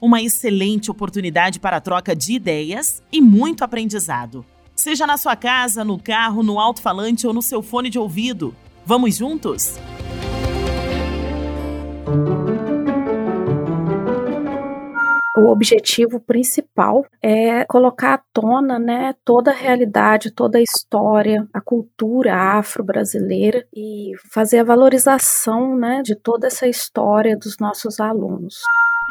uma excelente oportunidade para troca de ideias e muito aprendizado. Seja na sua casa, no carro, no alto-falante ou no seu fone de ouvido. Vamos juntos? o objetivo principal é colocar à tona né, toda a realidade, toda a história, a cultura afro-brasileira e fazer a valorização né, de toda essa história dos nossos alunos.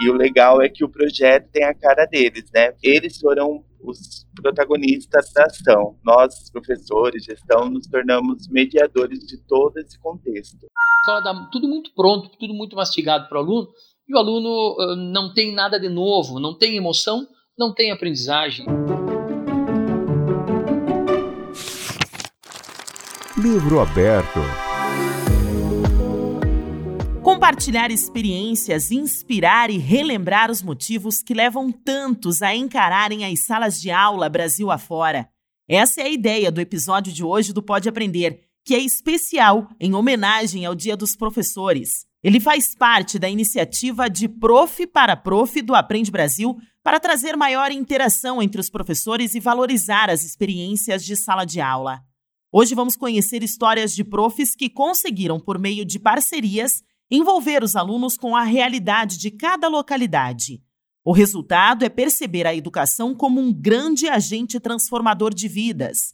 E o legal é que o projeto tem a cara deles, né? Eles foram os protagonistas da ação. Nós, professores, gestão, nos tornamos mediadores de todo esse contexto. A escola dá tudo muito pronto, tudo muito mastigado para o aluno, e o aluno uh, não tem nada de novo, não tem emoção, não tem aprendizagem. Livro aberto. Compartilhar experiências, inspirar e relembrar os motivos que levam tantos a encararem as salas de aula Brasil afora. Essa é a ideia do episódio de hoje do Pode Aprender, que é especial em homenagem ao Dia dos Professores. Ele faz parte da iniciativa de Prof para Prof do Aprende Brasil para trazer maior interação entre os professores e valorizar as experiências de sala de aula. Hoje vamos conhecer histórias de profs que conseguiram, por meio de parcerias, envolver os alunos com a realidade de cada localidade. O resultado é perceber a educação como um grande agente transformador de vidas.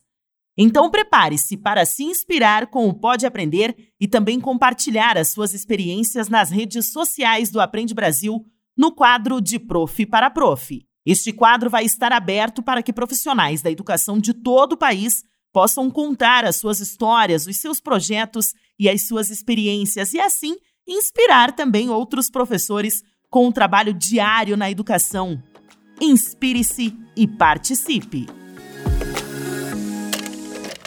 Então prepare-se para se inspirar com o Pode Aprender e também compartilhar as suas experiências nas redes sociais do Aprende Brasil no quadro de Prof para Prof. Este quadro vai estar aberto para que profissionais da educação de todo o país possam contar as suas histórias, os seus projetos e as suas experiências e assim inspirar também outros professores com o trabalho diário na educação. Inspire-se e participe.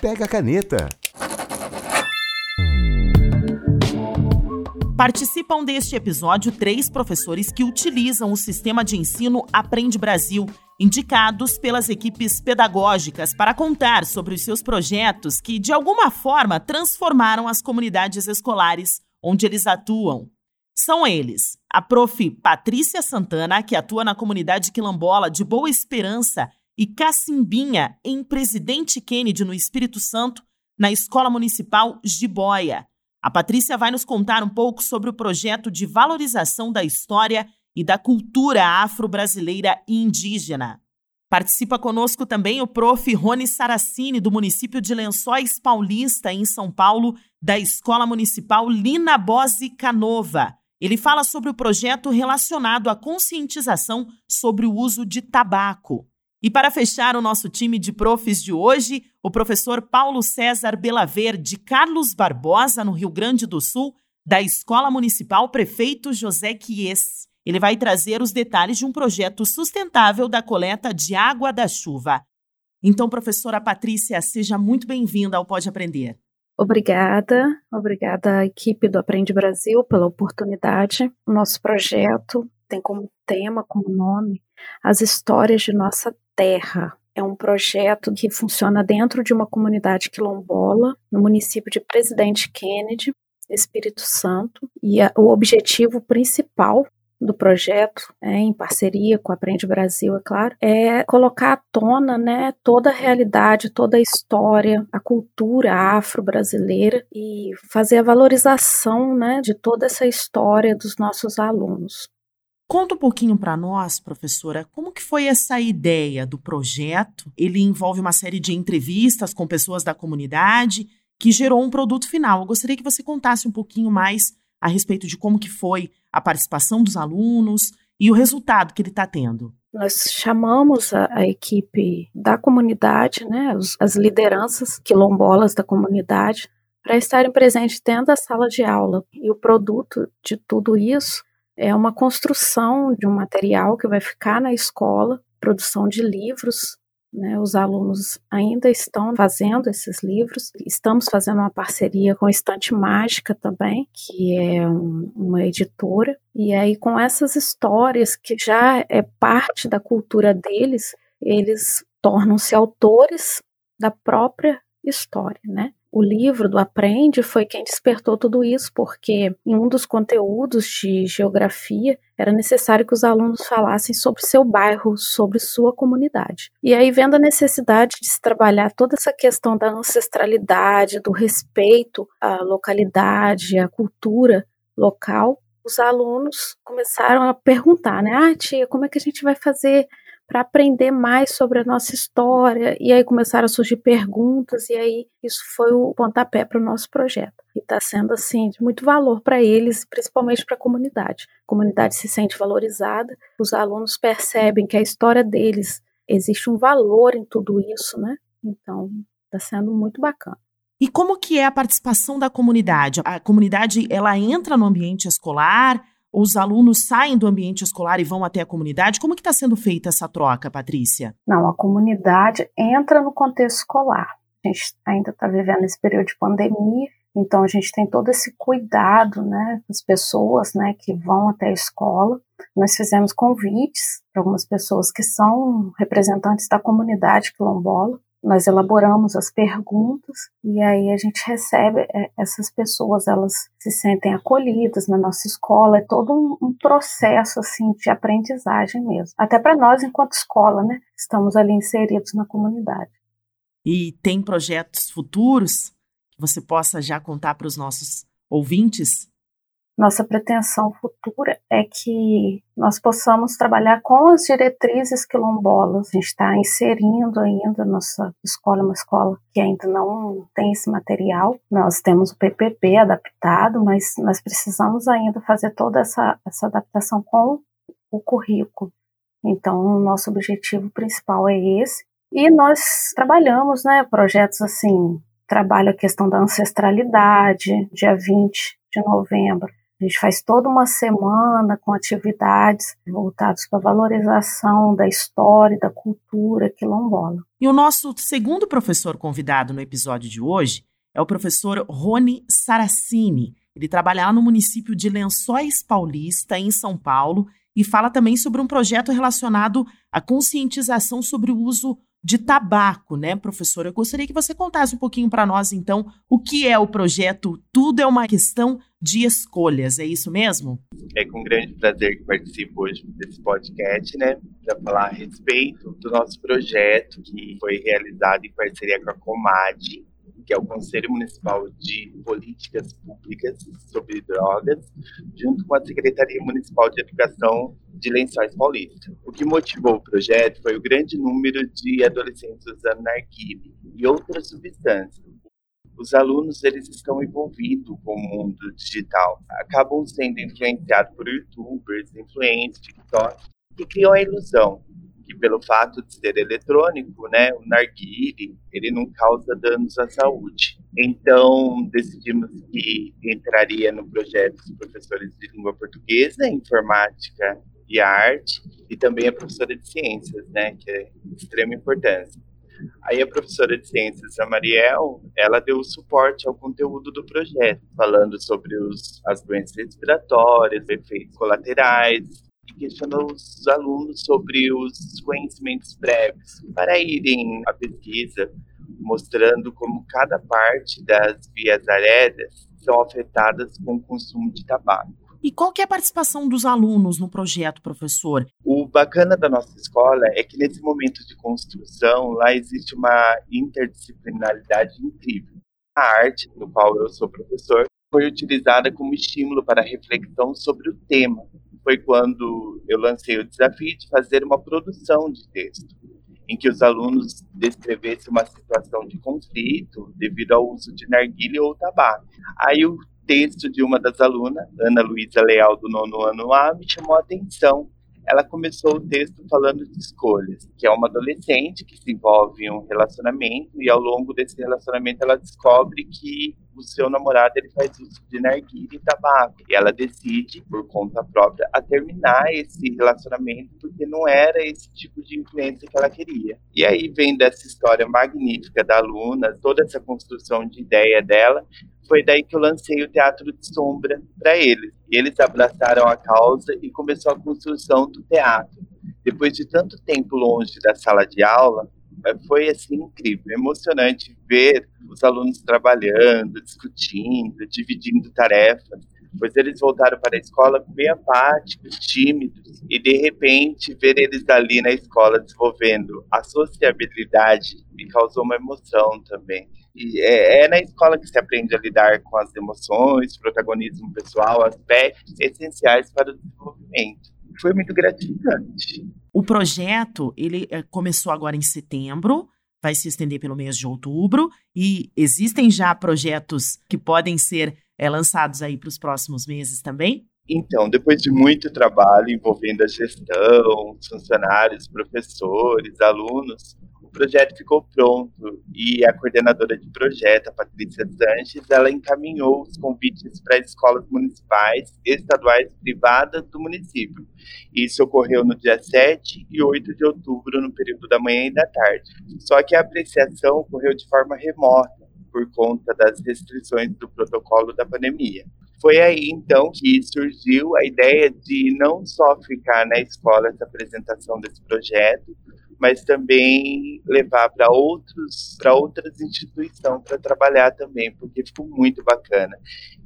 Pega a caneta. Participam deste episódio três professores que utilizam o sistema de ensino Aprende Brasil, indicados pelas equipes pedagógicas para contar sobre os seus projetos que, de alguma forma, transformaram as comunidades escolares onde eles atuam. São eles a prof. Patrícia Santana, que atua na comunidade quilombola de Boa Esperança, e Cacimbinha, em Presidente Kennedy, no Espírito Santo, na Escola Municipal Jiboia. A Patrícia vai nos contar um pouco sobre o projeto de valorização da história e da cultura afro-brasileira e indígena. Participa conosco também o prof. Rony Saracini, do município de Lençóis Paulista, em São Paulo, da Escola Municipal Lina Bose Canova. Ele fala sobre o projeto relacionado à conscientização sobre o uso de tabaco. E para fechar o nosso time de profs de hoje, o professor Paulo César Belaver, de Carlos Barbosa, no Rio Grande do Sul, da Escola Municipal Prefeito José Quies. Ele vai trazer os detalhes de um projeto sustentável da coleta de água da chuva. Então, professora Patrícia, seja muito bem-vinda ao Pode Aprender. Obrigada, obrigada à equipe do Aprende Brasil pela oportunidade. O nosso projeto tem como tema, como nome, as histórias de nossa terra. É um projeto que funciona dentro de uma comunidade quilombola, no município de Presidente Kennedy, Espírito Santo, e a, o objetivo principal do projeto, é, em parceria com a Aprende Brasil, é claro, é colocar à tona né, toda a realidade, toda a história, a cultura afro-brasileira e fazer a valorização né, de toda essa história dos nossos alunos. Conta um pouquinho para nós, professora, como que foi essa ideia do projeto? Ele envolve uma série de entrevistas com pessoas da comunidade que gerou um produto final. Eu gostaria que você contasse um pouquinho mais a respeito de como que foi a participação dos alunos e o resultado que ele está tendo. Nós chamamos a, a, equipe da comunidade, né, os, as lideranças quilombolas da comunidade, para estarem presentes dentro da sala de aula. E o produto de tudo isso é uma construção de um material que vai ficar na escola, produção de livros Né, os alunos ainda estão fazendo esses livros. Estamos fazendo uma parceria com a Estante Mágica também, que é um, uma editora. E aí, com essas histórias que já é parte da cultura deles, eles tornam-se autores da própria história, né? O livro do Aprende foi quem despertou tudo isso, porque em um dos conteúdos de geografia era necessário que os alunos falassem sobre seu bairro, sobre sua comunidade. E aí, vendo a necessidade de se trabalhar toda essa questão da ancestralidade, do respeito à localidade, à cultura local, os alunos começaram a perguntar, né? Ah, tia, como é que a gente vai fazer para aprender mais sobre a nossa história. E aí começaram a surgir perguntas, e aí isso foi o pontapé para o nosso projeto. E está sendo, assim, de muito valor para eles, principalmente para a comunidade. A comunidade se sente valorizada, os alunos percebem que a história deles existe um valor em tudo isso, né? Então, está sendo muito bacana. E como que é a participação da comunidade? A comunidade, ela entra no ambiente escolar, os alunos saem do ambiente escolar e vão até a comunidade? Como que está sendo feita essa troca, Patrícia? Não, a comunidade entra no contexto escolar. A gente ainda está vivendo esse período de pandemia, então a gente tem todo esse cuidado, né, das pessoas, né, que vão até a escola. Nós fizemos convites para algumas pessoas que são representantes da comunidade quilombola nós elaboramos as perguntas e aí a gente recebe é, essas pessoas, elas se sentem acolhidas na nossa escola, é todo um, um processo assim de aprendizagem mesmo. Até para nós enquanto escola, né? Estamos ali inseridos na comunidade. E tem projetos futuros que você possa já contar para os nossos ouvintes? Nossa pretensão futura é que nós possamos trabalhar com as diretrizes quilombolas. A gente está inserindo ainda nossa escola, uma escola que ainda não tem esse material. Nós temos o PPP adaptado, mas nós precisamos ainda fazer toda essa, essa adaptação com o currículo. Então, o nosso objetivo principal é esse. E nós trabalhamos, né, projetos assim, trabalho a questão da ancestralidade, dia 20 de novembro a gente faz toda uma semana com atividades voltadas para a valorização da história e da cultura quilombola. E o nosso segundo professor convidado no episódio de hoje é o professor Rony Saracini. Ele trabalha lá no município de Lençóis Paulista, em São Paulo, e fala também sobre um projeto relacionado à conscientização sobre o uso de tabaco, né, professor? Eu gostaria que você contasse um pouquinho para nós, então, o que é o projeto Tudo é uma Questão de Escolhas, é isso mesmo? É com grande prazer que participo hoje desse podcast, né, para falar a respeito do nosso projeto que foi realizado em parceria com a Comad, que é o Conselho Municipal de Políticas Públicas sobre Drogas, junto com a Secretaria Municipal de Educação de Lençóis Paulista. O que motivou o projeto foi o grande número de adolescentes usando narguile e outras substâncias. Os alunos eles estão envolvidos com o mundo digital, acabam sendo influenciados por youtubers, influencers, TikTok, que criam a ilusão que pelo fato de ser eletrônico, né, o narguile, ele não causa danos à saúde. Então, decidimos que entraria no projeto os professores de língua portuguesa, informática e arte, e também a professora de ciências, né, que é de extrema importância. Aí a professora de ciências, a Mariel, ela deu suporte ao conteúdo do projeto, falando sobre os, as doenças respiratórias, efeitos colaterais, questionou os alunos sobre os conhecimentos prévios para irem à pesquisa, mostrando como cada parte das vias aéreas são afetadas com o consumo de tabaco. E qual que é a participação dos alunos no projeto, professor? O bacana da nossa escola é que nesse momento de construção, lá existe uma interdisciplinaridade incrível. A arte, no qual eu sou professor, foi utilizada como estímulo para reflexão sobre o tema, foi quando eu lancei o desafio de fazer uma produção de texto, em que os alunos descrevessem uma situação de conflito devido ao uso de narguilha ou tabaco. Aí o texto de uma das alunas, Ana Luísa Leal, do nono ano A, me chamou a atenção. Ela começou o texto falando de escolhas, que é uma adolescente que se envolve em um relacionamento e ao longo desse relacionamento ela descobre que o seu namorado ele faz uso de narguilha e tabaco. E ela decide, por conta própria, a terminar esse relacionamento porque não era esse tipo de influência que ela queria. E aí vem dessa história magnífica da aluna, toda essa construção de ideia dela, foi daí que eu lancei o Teatro de Sombra para eles. Eles abraçaram a causa e começou a construção do teatro. Depois de tanto tempo longe da sala de aula, foi assim incrível, emocionante ver os alunos trabalhando, discutindo, dividindo tarefas, pois eles voltaram para a escola bem apáticos, tímidos, e de repente ver eles ali na escola desenvolvendo a sociabilidade me causou uma emoção também. E é, é na escola que se aprende a lidar com as emoções, protagonismo pessoal, aspectos essenciais para o desenvolvimento. Foi muito gratificante. O projeto ele eh, começou agora em setembro, vai se estender pelo mês de outubro e existem já projetos que podem ser é, lançados aí para os próximos meses também? Então, depois de muito trabalho envolvendo a gestão, funcionários, professores, alunos, projeto ficou pronto e a coordenadora de projeto, a Patrícia Sanches, ela encaminhou os convites para escolas municipais, estaduais e privadas do município. Isso ocorreu no dia 7 e 8 de outubro, no período da manhã e da tarde. Só que a apreciação ocorreu de forma remota, por conta das restrições do protocolo da pandemia. Foi aí então que surgiu a ideia de não só ficar na escola essa apresentação desse projeto, mas também levar para outros para outras instituições para trabalhar também, porque ficou muito bacana.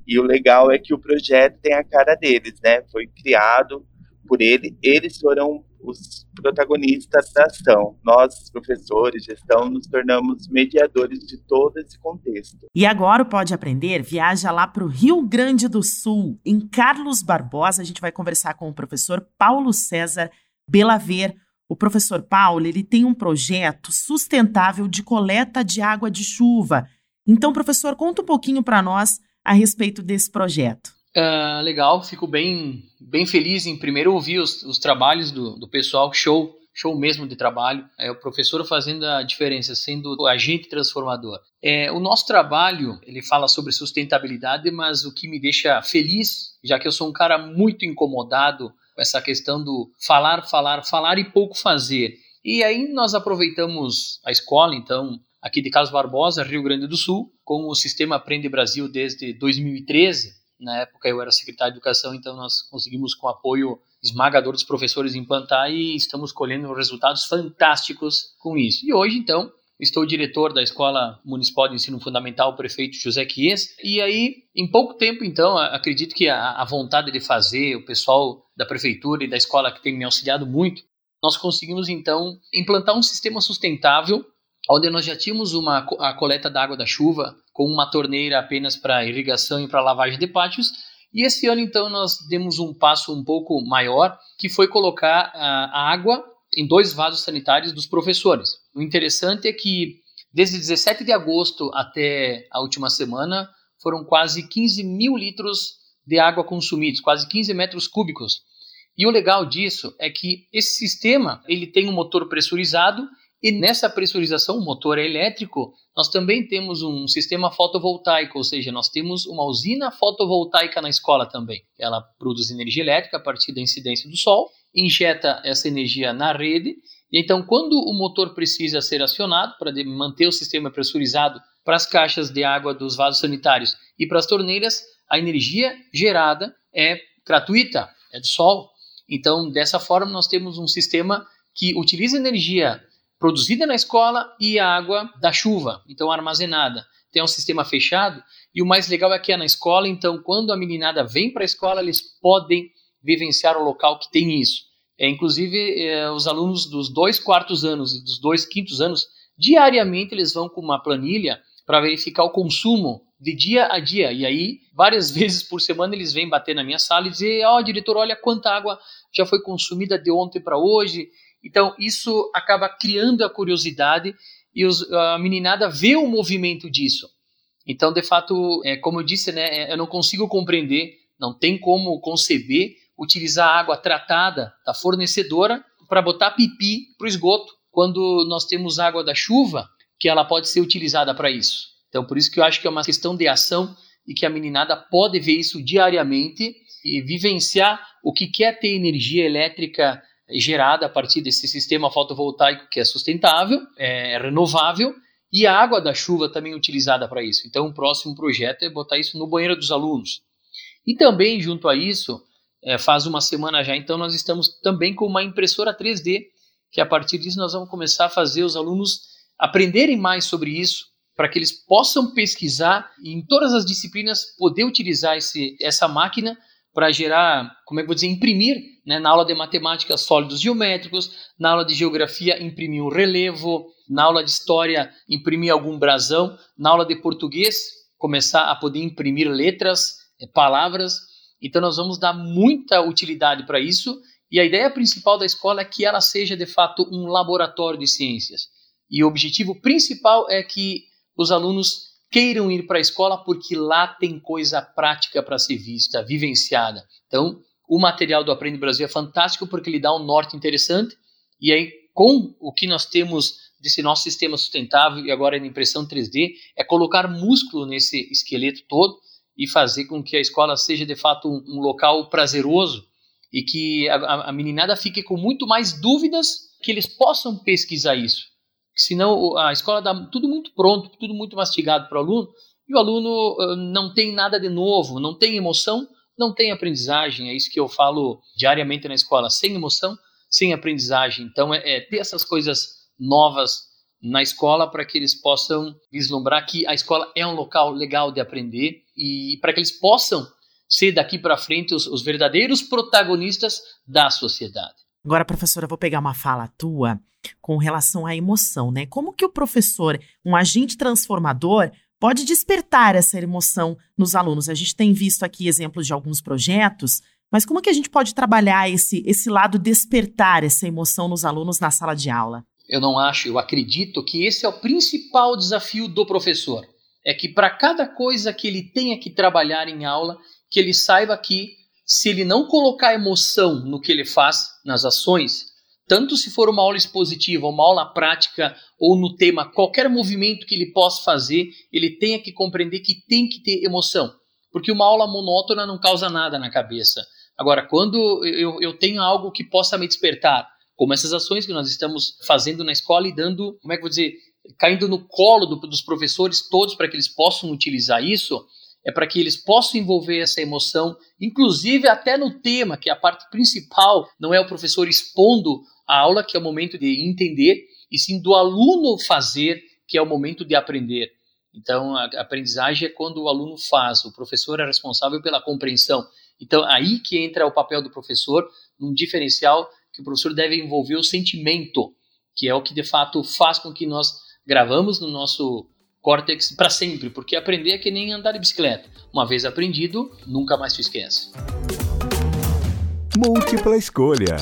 E o legal é que o projeto tem a cara deles, né? Foi criado por ele, eles foram os protagonistas da ação. Nós, professores, gestão, nos tornamos mediadores de todo esse contexto. E agora o Pode Aprender viaja lá para o Rio Grande do Sul, em Carlos Barbosa. A gente vai conversar com o professor Paulo César Belaver, o professor Paulo, ele tem um projeto sustentável de coleta de água de chuva. Então, professor, conta um pouquinho para nós a respeito desse projeto. Uh, legal, fico bem, bem feliz em primeiro ouvir os, os trabalhos do, do pessoal, show, show mesmo de trabalho. É o professor fazendo a diferença, sendo o agente transformador. É, o nosso trabalho, ele fala sobre sustentabilidade, mas o que me deixa feliz, já que eu sou um cara muito incomodado essa questão do falar, falar, falar e pouco fazer. E aí nós aproveitamos a escola, então, aqui de Carlos Barbosa, Rio Grande do Sul, com o sistema Aprende Brasil desde 2013. Na época eu era secretário de Educação, então nós conseguimos com apoio esmagador dos professores implantar e estamos colhendo resultados fantásticos com isso. E hoje, então, Estou diretor da Escola Municipal de Ensino Fundamental, prefeito José Quies. E aí, em pouco tempo, então, acredito que a, a vontade de fazer, o pessoal da prefeitura e da escola que tem me auxiliado muito, nós conseguimos, então, implantar um sistema sustentável onde nós já tínhamos uma, a coleta da água da chuva com uma torneira apenas para irrigação e para lavagem de pátios. E esse ano, então, nós demos um passo um pouco maior, que foi colocar a água em dois vasos sanitários dos professores. O interessante é que desde 17 de agosto até a última semana foram quase 15 mil litros de água consumidos, quase 15 metros cúbicos. E o legal disso é que esse sistema ele tem um motor pressurizado e nessa pressurização, o motor é elétrico, nós também temos um sistema fotovoltaico, ou seja, nós temos uma usina fotovoltaica na escola também. Ela produz energia elétrica a partir da incidência do sol injeta essa energia na rede, e então, quando o motor precisa ser acionado para manter o sistema pressurizado para as caixas de água dos vasos sanitários e para as torneiras, a energia gerada é gratuita, é do sol. Então, dessa forma, nós temos um sistema que utiliza energia produzida na escola e água da chuva, então armazenada. Tem um sistema fechado e o mais legal é que é na escola, então quando a meninada vem para a escola, eles podem vivenciar o local que tem isso. É, inclusive, é, os alunos dos dois quartos anos e dos dois quintos anos, diariamente eles vão com uma planilha para verificar o consumo de dia a dia. E aí, várias vezes por semana, eles vêm bater na minha sala e dizer: Ó, oh, diretor, olha quanta água já foi consumida de ontem para hoje. Então, isso acaba criando a curiosidade e os, a meninada vê o movimento disso. Então, de fato, é, como eu disse, né, é, eu não consigo compreender, não tem como conceber utilizar água tratada da fornecedora para botar pipi para o esgoto, quando nós temos água da chuva, que ela pode ser utilizada para isso. Então, por isso que eu acho que é uma questão de ação e que a meninada pode ver isso diariamente e vivenciar o que é ter energia elétrica gerada a partir desse sistema fotovoltaico que é sustentável, é renovável e a água da chuva também utilizada para isso. Então, o próximo projeto é botar isso no banheiro dos alunos. E também, junto a isso, é, faz uma semana já, então, nós estamos também com uma impressora 3D, que a partir disso nós vamos começar a fazer os alunos aprenderem mais sobre isso, para que eles possam pesquisar e em todas as disciplinas poder utilizar esse, essa máquina para gerar, como é que vou dizer, imprimir, né, na aula de matemática sólidos geométricos, na aula de geografia imprimir um relevo, na aula de história imprimir algum brasão, na aula de português começar a poder imprimir letras, eh, palavras. Então nós vamos dar muita utilidade para isso e a ideia principal da escola é que ela seja de fato um laboratório de ciências. E o objetivo principal é que os alunos queiram ir para a escola porque lá tem coisa prática para ser vista, vivenciada. Então, o material do Aprende Brasil é fantástico porque ele dá um norte interessante e aí com o que nós temos desse nosso sistema sustentável e agora na impressão 3D é colocar músculo nesse esqueleto todo e fazer com que a escola seja de fato um, um local prazeroso e que a, a meninada fique com muito mais dúvidas que eles possam pesquisar isso senão a escola dá tudo muito pronto, tudo muito mastigado para o aluno, e o aluno uh, não tem nada de novo, não tem emoção, não tem aprendizagem. É isso que eu falo diariamente na escola: sem emoção, sem aprendizagem. Então, é, é ter essas coisas novas na escola para que eles possam vislumbrar que a escola é um local legal de aprender e para que eles possam ser daqui para frente os, os verdadeiros protagonistas da sociedade. Agora, professora, vou pegar uma fala tua com relação à emoção, né? Como que o professor, um agente transformador, pode despertar essa emoção nos alunos? A gente tem visto aqui exemplos de alguns projetos, mas como que a gente pode trabalhar esse, esse lado despertar essa emoção nos alunos na sala de aula? Eu não acho, eu acredito que esse é o principal desafio do professor. É que para cada coisa que ele tenha que trabalhar em aula, que ele saiba que se ele não colocar emoção no que ele faz, nas ações, tanto se for uma aula expositiva, uma aula prática ou no tema, qualquer movimento que ele possa fazer, ele tenha que compreender que tem que ter emoção. Porque uma aula monótona não causa nada na cabeça. Agora, quando eu, eu tenho algo que possa me despertar, como essas ações que nós estamos fazendo na escola e dando, como é que eu vou dizer, caindo no colo do, dos professores todos para que eles possam utilizar isso, é para que eles possam envolver essa emoção, inclusive até no tema, que é a parte principal, não é o professor expondo a aula, que é o momento de entender, e sim do aluno fazer, que é o momento de aprender. Então, a aprendizagem é quando o aluno faz, o professor é responsável pela compreensão. Então, aí que entra o papel do professor, num diferencial que o professor deve envolver o sentimento, que é o que de fato faz com que nós gravamos no nosso córtex para sempre, porque aprender é que nem andar de bicicleta. Uma vez aprendido, nunca mais te esquece. Múltipla escolha.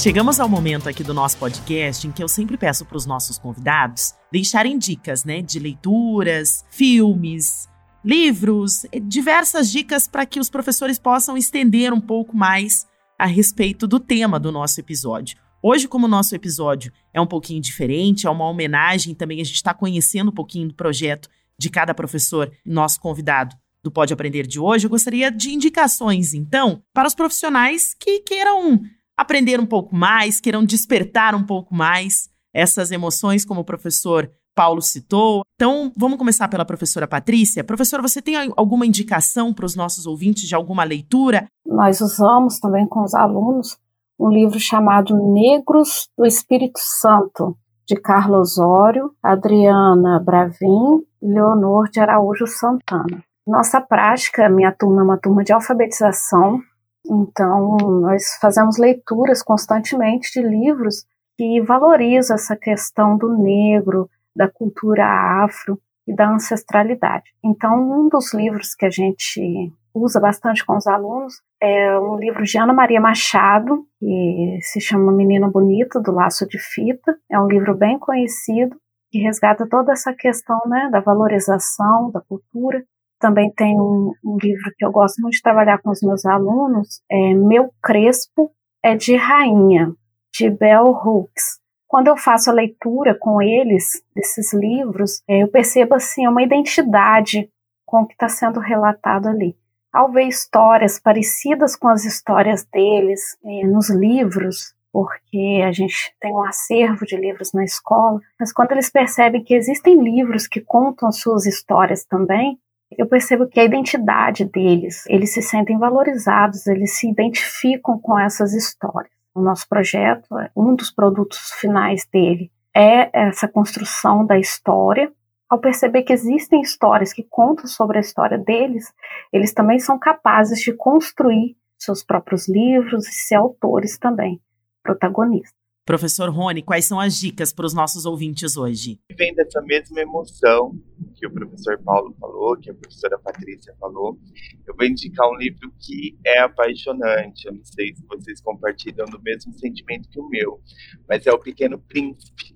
Chegamos ao momento aqui do nosso podcast em que eu sempre peço para os nossos convidados deixarem dicas, né, de leituras, filmes, livros, diversas dicas para que os professores possam estender um pouco mais a respeito do tema do nosso episódio. Hoje, como o nosso episódio é um pouquinho diferente, é uma homenagem também, a gente está conhecendo um pouquinho do projeto de cada professor, nosso convidado do Pode Aprender de hoje, eu gostaria de indicações, então, para os profissionais que queiram aprender um pouco mais, queiram despertar um pouco mais essas emoções, como o professor Paulo citou. Então, vamos começar pela professora Patrícia. Professora, você tem alguma indicação para os nossos ouvintes de alguma leitura? Nós usamos também com os alunos um livro chamado Negros do Espírito Santo, de Carlos Osório, Adriana Bravin e Leonor de Araújo Santana. Nossa prática, minha turma é uma turma de alfabetização, então, nós fazemos leituras constantemente de livros que valorizam essa questão do negro, da cultura afro e da ancestralidade. Então, um dos livros que a gente usa bastante com os alunos é um livro de Ana Maria Machado, que se chama Menina Bonita, do Laço de Fita. É um livro bem conhecido, que resgata toda essa questão né, da valorização da cultura também tem um, um, livro que eu gosto muito de trabalhar com os meus alunos, é Meu Crespo é de Rainha, de Bell Hooks. Quando eu faço a leitura com eles desses livros, é, eu percebo assim uma identidade com o que está sendo relatado ali. Ao ver histórias parecidas com as histórias deles é, nos livros, porque a gente tem um acervo de livros na escola, mas quando eles percebem que existem livros que contam suas histórias também, eu percebo que a identidade deles, eles se sentem valorizados, eles se identificam com essas histórias. O nosso projeto, um dos produtos finais dele é essa construção da história. Ao perceber que existem histórias que contam sobre a história deles, eles também são capazes de construir seus próprios livros e ser autores também protagonista. Professor Rony, quais são as dicas para os nossos ouvintes hoje? Vem dessa mesma emoção que o professor Paulo falou, que a professora Patrícia falou. Eu vou indicar um livro que é apaixonante. Eu não sei se vocês compartilham do mesmo sentimento que o meu, mas é O Pequeno Príncipe,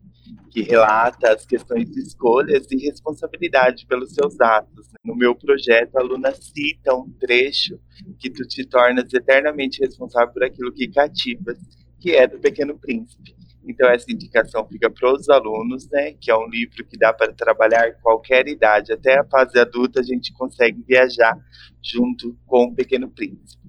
que relata as questões de escolhas e responsabilidade pelos seus atos. No meu projeto, a aluna cita um trecho que tu te tornas eternamente responsável por aquilo que cativas que é do Pequeno Príncipe. Então essa indicação fica para os alunos, né, que é um livro que dá para trabalhar qualquer idade, até a fase adulta a gente consegue viajar junto com o Pequeno Príncipe.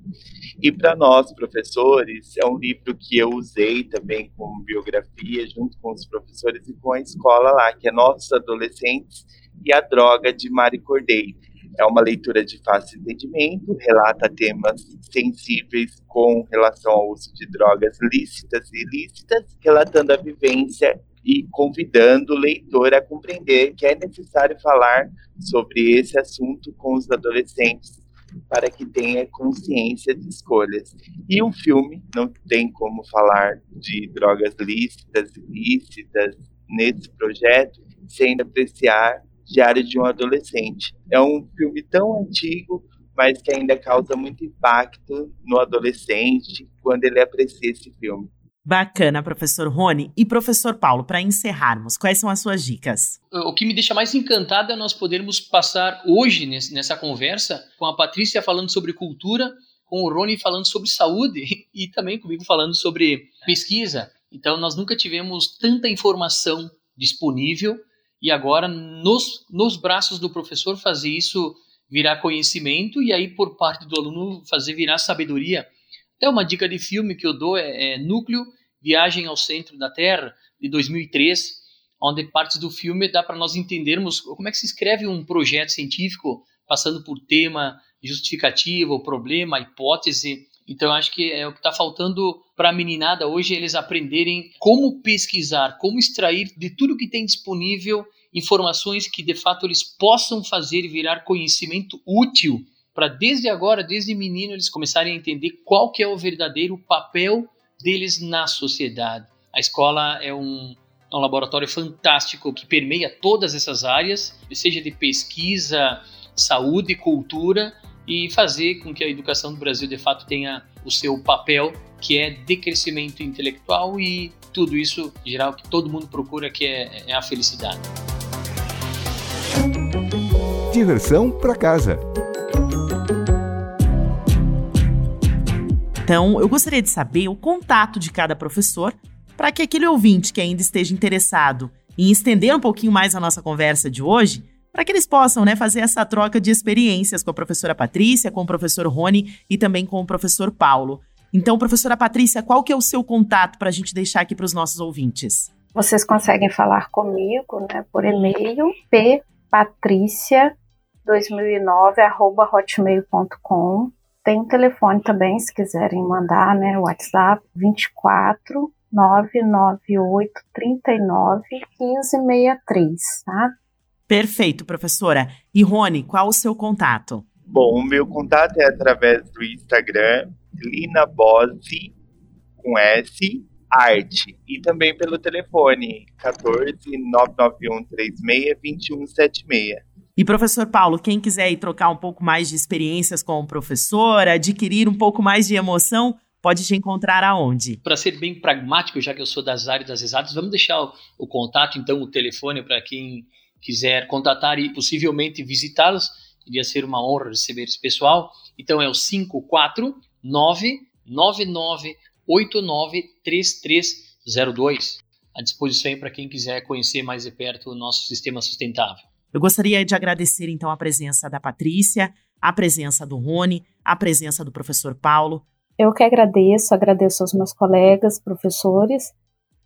E para nós, professores, é um livro que eu usei também como biografia, junto com os professores e com a escola lá, que é Nossos Adolescentes e a Droga, de Mari Cordeiro. É uma leitura de fácil entendimento, relata temas sensíveis com relação ao uso de drogas lícitas e ilícitas, relatando a vivência e convidando o leitor a compreender que é necessário falar sobre esse assunto com os adolescentes para que tenha consciência de escolhas. E um filme não tem como falar de drogas lícitas, ilícitas nesse projeto sem apreciar Diário de um Adolescente. É um filme tão antigo, mas que ainda causa muito impacto no adolescente quando ele aprecia esse filme. Bacana, professor Rony. E professor Paulo, para encerrarmos, quais são as suas dicas? O que me deixa mais encantado é nós podermos passar hoje nessa conversa com a Patrícia falando sobre cultura, com o Rony falando sobre saúde e também comigo falando sobre pesquisa. Então, nós nunca tivemos tanta informação disponível e agora nos, nos braços do professor fazer isso virar conhecimento e aí por parte do aluno fazer virar sabedoria. Até uma dica de filme que eu dou é, é Núcleo, Viagem ao Centro da Terra, de 2003, onde partes do filme dá para nós entendermos como é que se escreve um projeto científico, passando por tema, justificativa, o problema, a hipótese. Então, acho que é o que está faltando para a meninada hoje, eles aprenderem como pesquisar, como extrair de tudo que tem disponível informações que de fato eles possam fazer virar conhecimento útil para desde agora, desde menino, eles começarem a entender qual que é o verdadeiro papel deles na sociedade. A escola é um, é um laboratório fantástico que permeia todas essas áreas, seja de pesquisa, saúde, cultura, e fazer com que a educação do Brasil de fato tenha o seu papel, que é de crescimento intelectual e tudo isso, em geral, que todo mundo procura, que é, é a felicidade. Diversão para casa. Então, eu gostaria de saber o contato de cada professor para que aquele ouvinte que ainda esteja interessado em estender um pouquinho mais a nossa conversa de hoje, para que eles possam né, fazer essa troca de experiências com a professora Patrícia, com o professor Rony e também com o professor Paulo. Então, professora Patrícia, qual que é o seu contato para a gente deixar aqui para os nossos ouvintes? Vocês conseguem falar comigo né, por e-mail, ppatrícia2009.hotmail.com. Tem um telefone também, se quiserem mandar, né? WhatsApp 24 998 39 1563, tá? Perfeito, professora. E Rony, qual o seu contato? Bom, o meu contato é através do Instagram, Lina Bose, com S, arte. E também pelo telefone, 14 991 36 2176. E professor Paulo, quem quiser ir trocar um pouco mais de experiências com o professor, adquirir um pouco mais de emoção, pode te encontrar aonde? Para ser bem pragmático, já que eu sou das áreas das exatas, vamos deixar o, o contato, então, o telefone para quem quiser contatar e possivelmente visitá-los. Iria ser uma honra receber esse pessoal. Então é o 549 99893302. à disposição para quem quiser conhecer mais de perto o nosso sistema sustentável. Eu gostaria de agradecer então a presença da Patrícia, a presença do Rony, a presença do professor Paulo. Eu que agradeço, agradeço aos meus colegas, professores,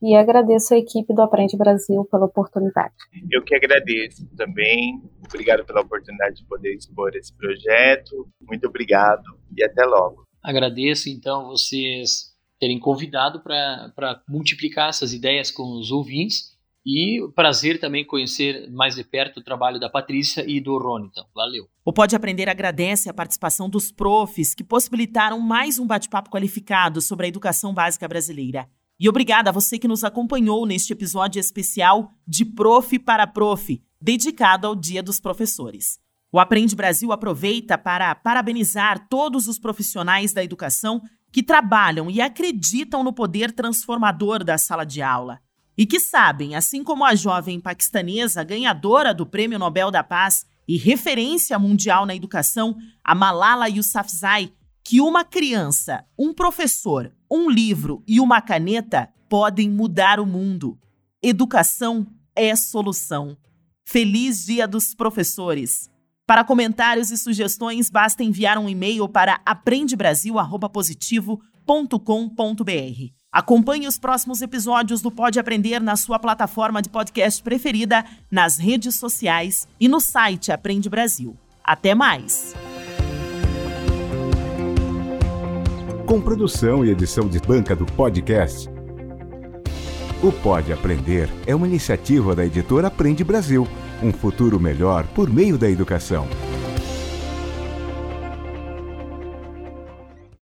e agradeço a equipe do Aprende Brasil pela oportunidade. Eu que agradeço também. Obrigado pela oportunidade de poder expor esse projeto. Muito obrigado e até logo. Agradeço então vocês terem convidado para multiplicar essas ideias com os ouvintes e prazer também conhecer mais de perto o trabalho da Patrícia e do Rony. Então, valeu. O Pode Aprender agradece a participação dos profs que possibilitaram mais um bate-papo qualificado sobre a educação básica brasileira. E obrigada a você que nos acompanhou neste episódio especial de Prof para Prof, dedicado ao Dia dos Professores. O Aprende Brasil aproveita para parabenizar todos os profissionais da educação que trabalham e acreditam no poder transformador da sala de aula. E que sabem, assim como a jovem paquistanesa ganhadora do Prêmio Nobel da Paz e referência mundial na educação, a Malala Yousafzai, que uma criança, um professor, um livro e uma caneta podem mudar o mundo. Educação é solução. Feliz Dia dos Professores! Para comentários e sugestões, basta enviar um e-mail para aprendebrasil.positivo.com.br. Acompanhe os próximos episódios do Pode Aprender na sua plataforma de podcast preferida, nas redes sociais e no site Aprende Brasil. Até mais! Com produção e edição de banca do podcast. O Pode Aprender é uma iniciativa da editora Aprende Brasil, um futuro melhor por meio da educação.